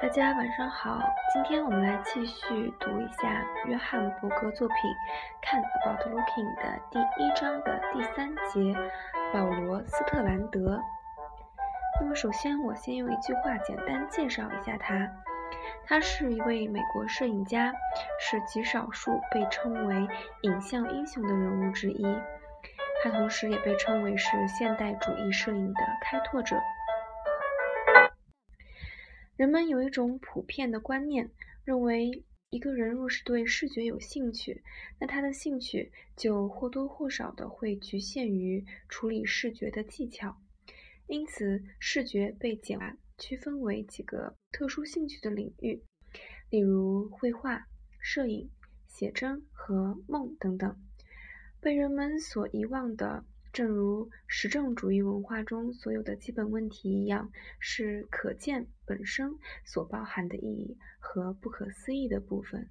大家晚上好，今天我们来继续读一下约翰伯格作品《看 About Looking》的第一章的第三节，保罗·斯特兰德。那么，首先我先用一句话简单介绍一下他。他是一位美国摄影家，是极少数被称为影像英雄的人物之一。他同时也被称为是现代主义摄影的开拓者。人们有一种普遍的观念，认为一个人若是对视觉有兴趣，那他的兴趣就或多或少的会局限于处理视觉的技巧。因此，视觉被简化区分为几个特殊兴趣的领域，例如绘画、摄影、写真和梦等等。被人们所遗忘的。正如实证主义文化中所有的基本问题一样，是可见本身所包含的意义和不可思议的部分。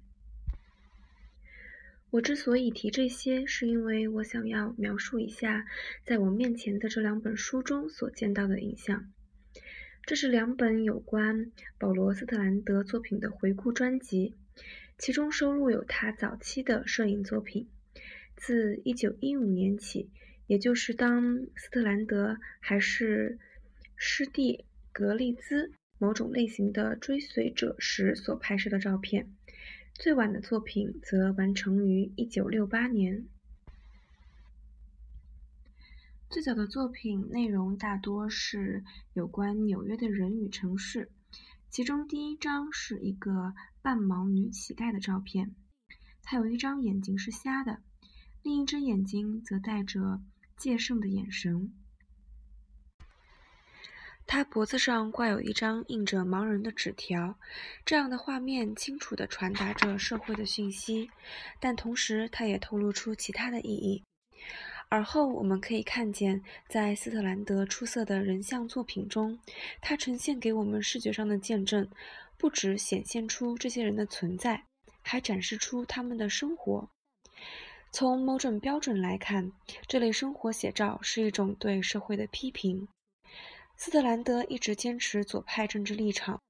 我之所以提这些，是因为我想要描述一下在我面前的这两本书中所见到的影像。这是两本有关保罗·斯特兰德作品的回顾专辑，其中收录有他早期的摄影作品，自1915年起。也就是当斯特兰德还是施蒂格利兹某种类型的追随者时所拍摄的照片，最晚的作品则完成于1968年。最早的作品内容大多是有关纽约的人与城市，其中第一张是一个半盲女乞丐的照片，她有一张眼睛是瞎的，另一只眼睛则带着。戒慎的眼神。他脖子上挂有一张印着盲人的纸条，这样的画面清楚地传达着社会的讯息，但同时它也透露出其他的意义。而后我们可以看见，在斯特兰德出色的人像作品中，他呈现给我们视觉上的见证，不只显现出这些人的存在，还展示出他们的生活。从某种标准来看，这类生活写照是一种对社会的批评。斯特兰德一直坚持左派政治立场，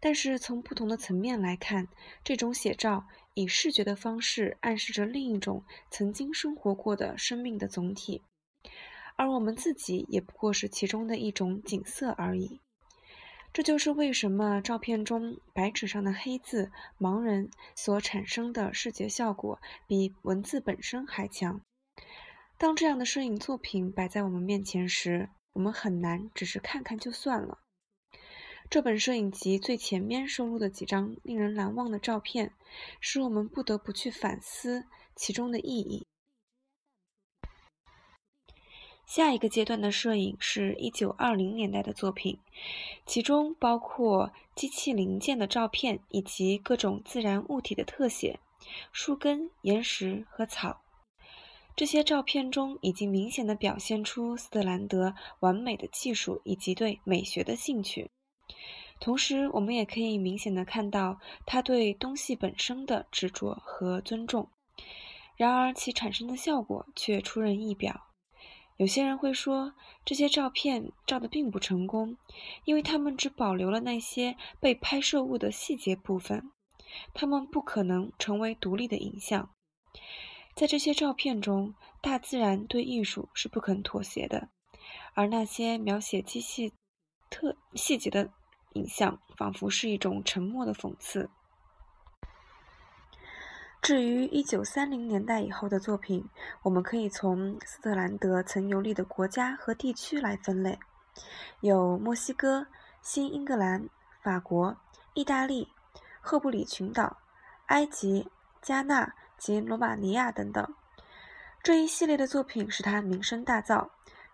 但是从不同的层面来看，这种写照以视觉的方式暗示着另一种曾经生活过的生命的总体，而我们自己也不过是其中的一种景色而已。这就是为什么照片中白纸上的黑字“盲人”所产生的视觉效果比文字本身还强。当这样的摄影作品摆在我们面前时，我们很难只是看看就算了。这本摄影集最前面收录的几张令人难忘的照片，使我们不得不去反思其中的意义。下一个阶段的摄影是一九二零年代的作品，其中包括机器零件的照片以及各种自然物体的特写，树根、岩石和草。这些照片中已经明显的表现出斯特兰德完美的技术以及对美学的兴趣。同时，我们也可以明显的看到他对东西本身的执着和尊重。然而，其产生的效果却出人意表。有些人会说，这些照片照得并不成功，因为他们只保留了那些被拍摄物的细节部分，他们不可能成为独立的影像。在这些照片中，大自然对艺术是不肯妥协的，而那些描写机器特细节的影像，仿佛是一种沉默的讽刺。至于一九三零年代以后的作品，我们可以从斯特兰德曾游历的国家和地区来分类，有墨西哥、新英格兰、法国、意大利、赫布里群岛、埃及、加纳及罗马尼亚等等。这一系列的作品使他名声大噪，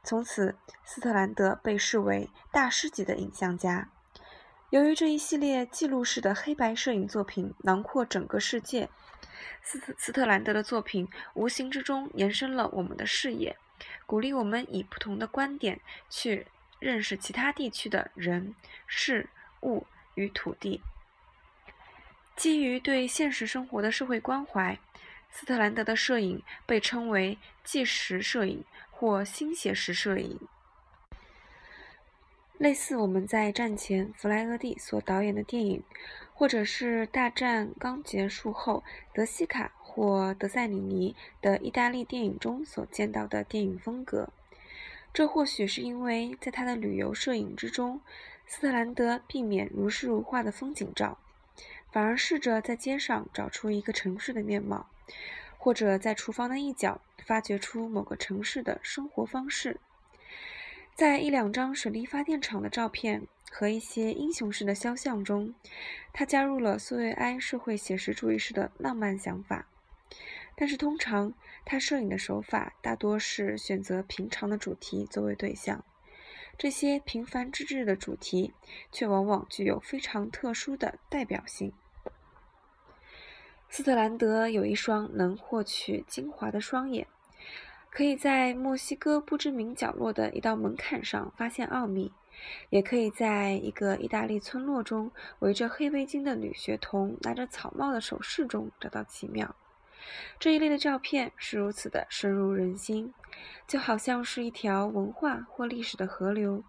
从此斯特兰德被视为大师级的影像家。由于这一系列记录式的黑白摄影作品囊括整个世界。斯斯特兰德的作品无形之中延伸了我们的视野，鼓励我们以不同的观点去认识其他地区的人、事物与土地。基于对现实生活的社会关怀，斯特兰德的摄影被称为纪实摄影或新写实摄影。类似我们在战前弗莱厄蒂所导演的电影，或者是大战刚结束后德西卡或德塞里尼的意大利电影中所见到的电影风格。这或许是因为在他的旅游摄影之中，斯特兰德避免如诗如画的风景照，反而试着在街上找出一个城市的面貌，或者在厨房的一角发掘出某个城市的生活方式。在一两张水力发电厂的照片和一些英雄式的肖像中，他加入了苏维埃社会写实主义式的浪漫想法。但是，通常他摄影的手法大多是选择平常的主题作为对象，这些平凡之至的主题却往往具有非常特殊的代表性。斯特兰德有一双能获取精华的双眼。可以在墨西哥不知名角落的一道门槛上发现奥秘，也可以在一个意大利村落中围着黑围巾的女学童拿着草帽的手势中找到奇妙。这一类的照片是如此的深入人心，就好像是一条文化或历史的河流，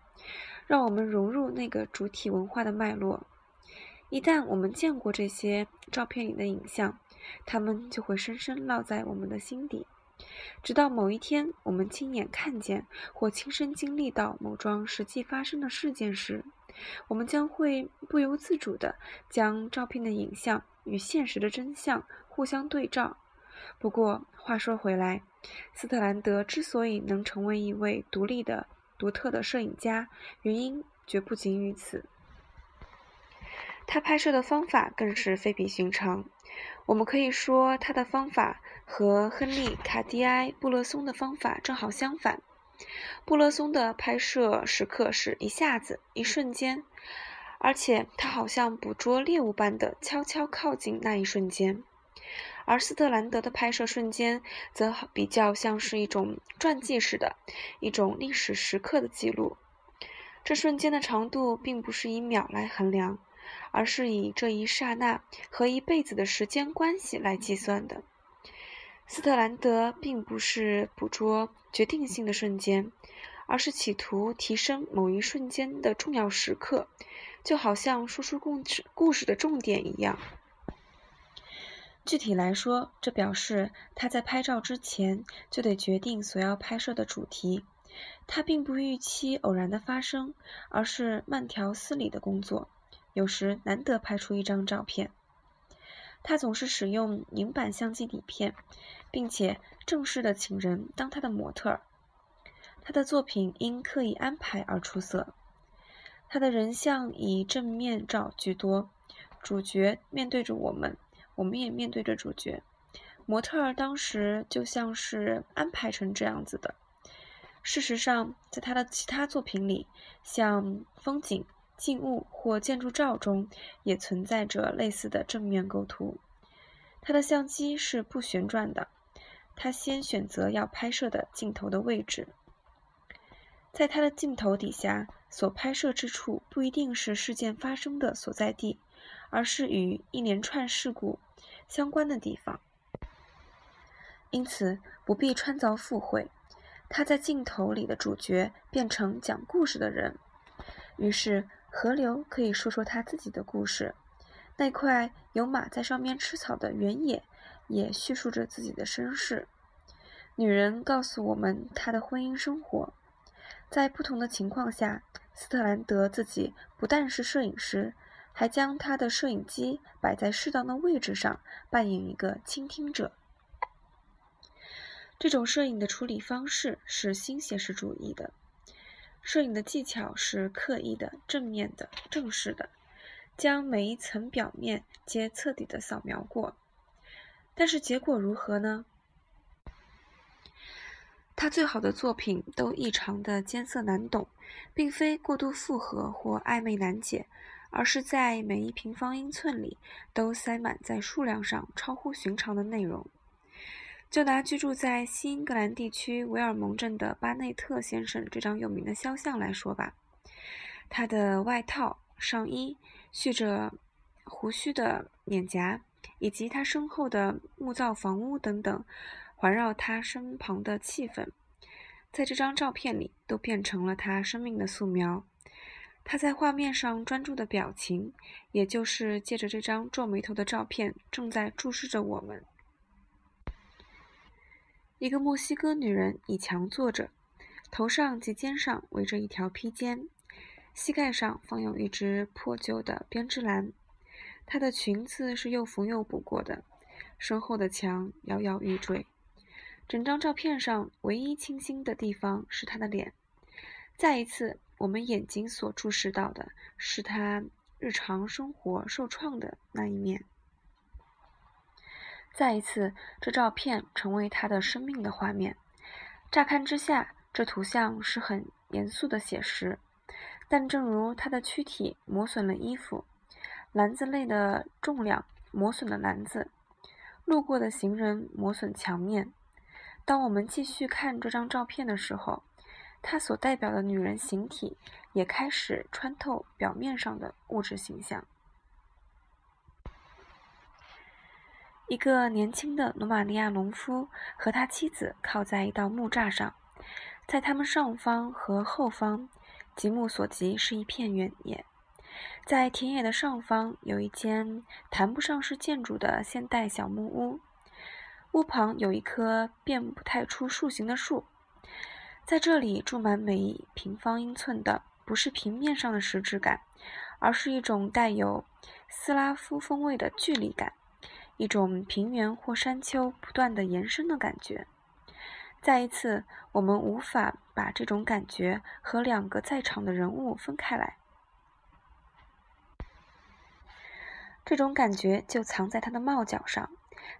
让我们融入那个主体文化的脉络。一旦我们见过这些照片里的影像，它们就会深深烙在我们的心底。直到某一天，我们亲眼看见或亲身经历到某桩实际发生的事件时，我们将会不由自主地将照片的影像与现实的真相互相对照。不过，话说回来，斯特兰德之所以能成为一位独立的、独特的摄影家，原因绝不仅于此。他拍摄的方法更是非比寻常。我们可以说，他的方法和亨利·卡迪埃·布勒松的方法正好相反。布勒松的拍摄时刻是一下子、一瞬间，而且他好像捕捉猎物般的悄悄靠近那一瞬间；而斯特兰德的拍摄瞬间则比较像是一种传记式的、一种历史时刻的记录。这瞬间的长度并不是以秒来衡量。而是以这一刹那和一辈子的时间关系来计算的。斯特兰德并不是捕捉决定性的瞬间，而是企图提升某一瞬间的重要时刻，就好像说出故事故事的重点一样。具体来说，这表示他在拍照之前就得决定所要拍摄的主题。他并不预期偶然的发生，而是慢条斯理的工作。有时难得拍出一张照片，他总是使用银版相机底片，并且正式的请人当他的模特儿。他的作品因刻意安排而出色。他的人像以正面照居多，主角面对着我们，我们也面对着主角。模特儿当时就像是安排成这样子的。事实上，在他的其他作品里，像风景。静物或建筑照中也存在着类似的正面构图。他的相机是不旋转的，他先选择要拍摄的镜头的位置。在他的镜头底下所拍摄之处不一定是事件发生的所在地，而是与一连串事故相关的地方。因此不必穿凿附会，他在镜头里的主角变成讲故事的人。于是。河流可以说说他自己的故事，那块有马在上面吃草的原野也叙述着自己的身世。女人告诉我们她的婚姻生活。在不同的情况下，斯特兰德自己不但是摄影师，还将他的摄影机摆在适当的位置上，扮演一个倾听者。这种摄影的处理方式是新写实主义的。摄影的技巧是刻意的、正面的、正式的，将每一层表面皆彻底的扫描过。但是结果如何呢？他最好的作品都异常的艰涩难懂，并非过度复合或暧昧难解，而是在每一平方英寸里都塞满在数量上超乎寻常的内容。就拿居住在西英格兰地区维尔蒙镇的巴内特先生这张有名的肖像来说吧，他的外套、上衣、蓄着胡须的脸颊，以及他身后的木造房屋等等，环绕他身旁的气氛，在这张照片里都变成了他生命的素描。他在画面上专注的表情，也就是借着这张皱眉头的照片，正在注视着我们。一个墨西哥女人倚墙坐着，头上及肩上围着一条披肩，膝盖上放有一只破旧的编织篮。她的裙子是又缝又补过的，身后的墙摇摇欲坠。整张照片上唯一清新的地方是她的脸。再一次，我们眼睛所注视到的是她日常生活受创的那一面。再一次，这照片成为他的生命的画面。乍看之下，这图像是很严肃的写实，但正如他的躯体磨损了衣服，篮子类的重量磨损了篮子，路过的行人磨损墙面。当我们继续看这张照片的时候，它所代表的女人形体也开始穿透表面上的物质形象。一个年轻的罗马尼亚农夫和他妻子靠在一道木栅上，在他们上方和后方，极目所及是一片原野。在田野的上方有一间谈不上是建筑的现代小木屋，屋旁有一棵辨不太出树形的树。在这里住满每一平方英寸的，不是平面上的实质感，而是一种带有斯拉夫风味的距离感。一种平原或山丘不断的延伸的感觉。再一次，我们无法把这种感觉和两个在场的人物分开来。这种感觉就藏在他的帽角上，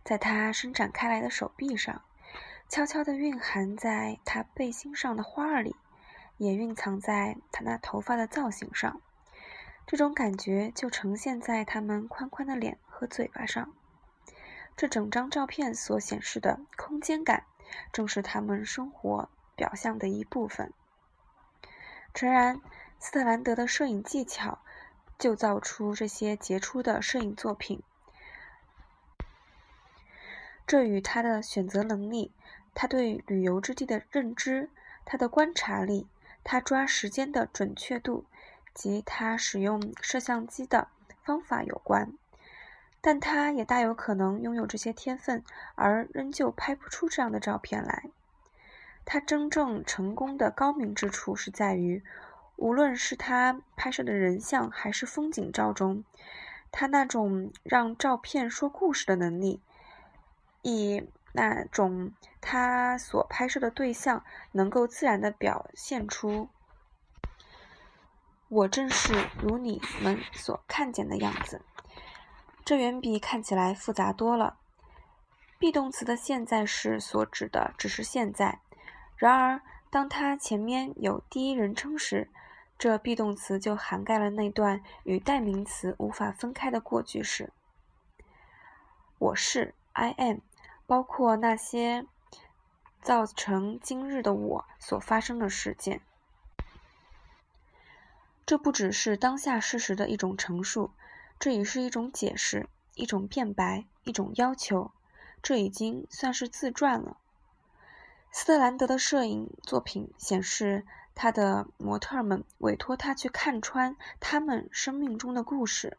在他伸展开来的手臂上，悄悄地蕴含在他背心上的花儿里，也蕴藏在他那头发的造型上。这种感觉就呈现在他们宽宽的脸和嘴巴上。这整张照片所显示的空间感，正是他们生活表象的一部分。诚然，斯特兰德的摄影技巧就造出这些杰出的摄影作品，这与他的选择能力、他对旅游之地的认知、他的观察力、他抓时间的准确度及他使用摄像机的方法有关。但他也大有可能拥有这些天分，而仍旧拍不出这样的照片来。他真正成功的高明之处是在于，无论是他拍摄的人像还是风景照中，他那种让照片说故事的能力，以那种他所拍摄的对象能够自然的表现出“我正是如你们所看见的样子”。这远比看起来复杂多了。be 动词的现在式所指的只是现在，然而当它前面有第一人称时，这 be 动词就涵盖了那段与代名词无法分开的过去式。我是 I am，包括那些造成今日的我所发生的事件。这不只是当下事实的一种陈述。这已是一种解释，一种辩白，一种要求。这已经算是自传了。斯特兰德的摄影作品显示，他的模特们委托他去看穿他们生命中的故事。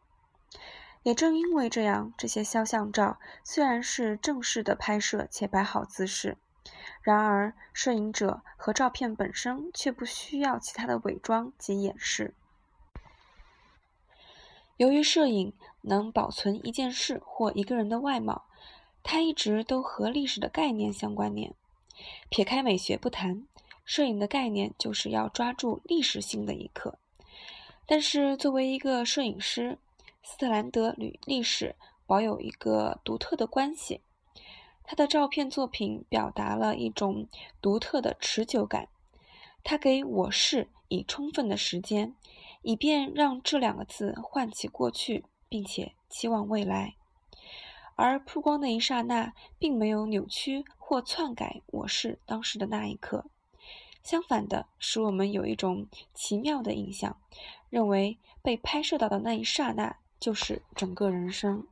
也正因为这样，这些肖像照虽然是正式的拍摄且摆好姿势，然而摄影者和照片本身却不需要其他的伪装及掩饰。由于摄影能保存一件事或一个人的外貌，它一直都和历史的概念相关联。撇开美学不谈，摄影的概念就是要抓住历史性的一刻。但是，作为一个摄影师，斯特兰德与历史保有一个独特的关系。他的照片作品表达了一种独特的持久感。他给我是以充分的时间。以便让这两个字唤起过去，并且期望未来，而曝光的一刹那，并没有扭曲或篡改我是当时的那一刻。相反的，使我们有一种奇妙的印象，认为被拍摄到的那一刹那就是整个人生。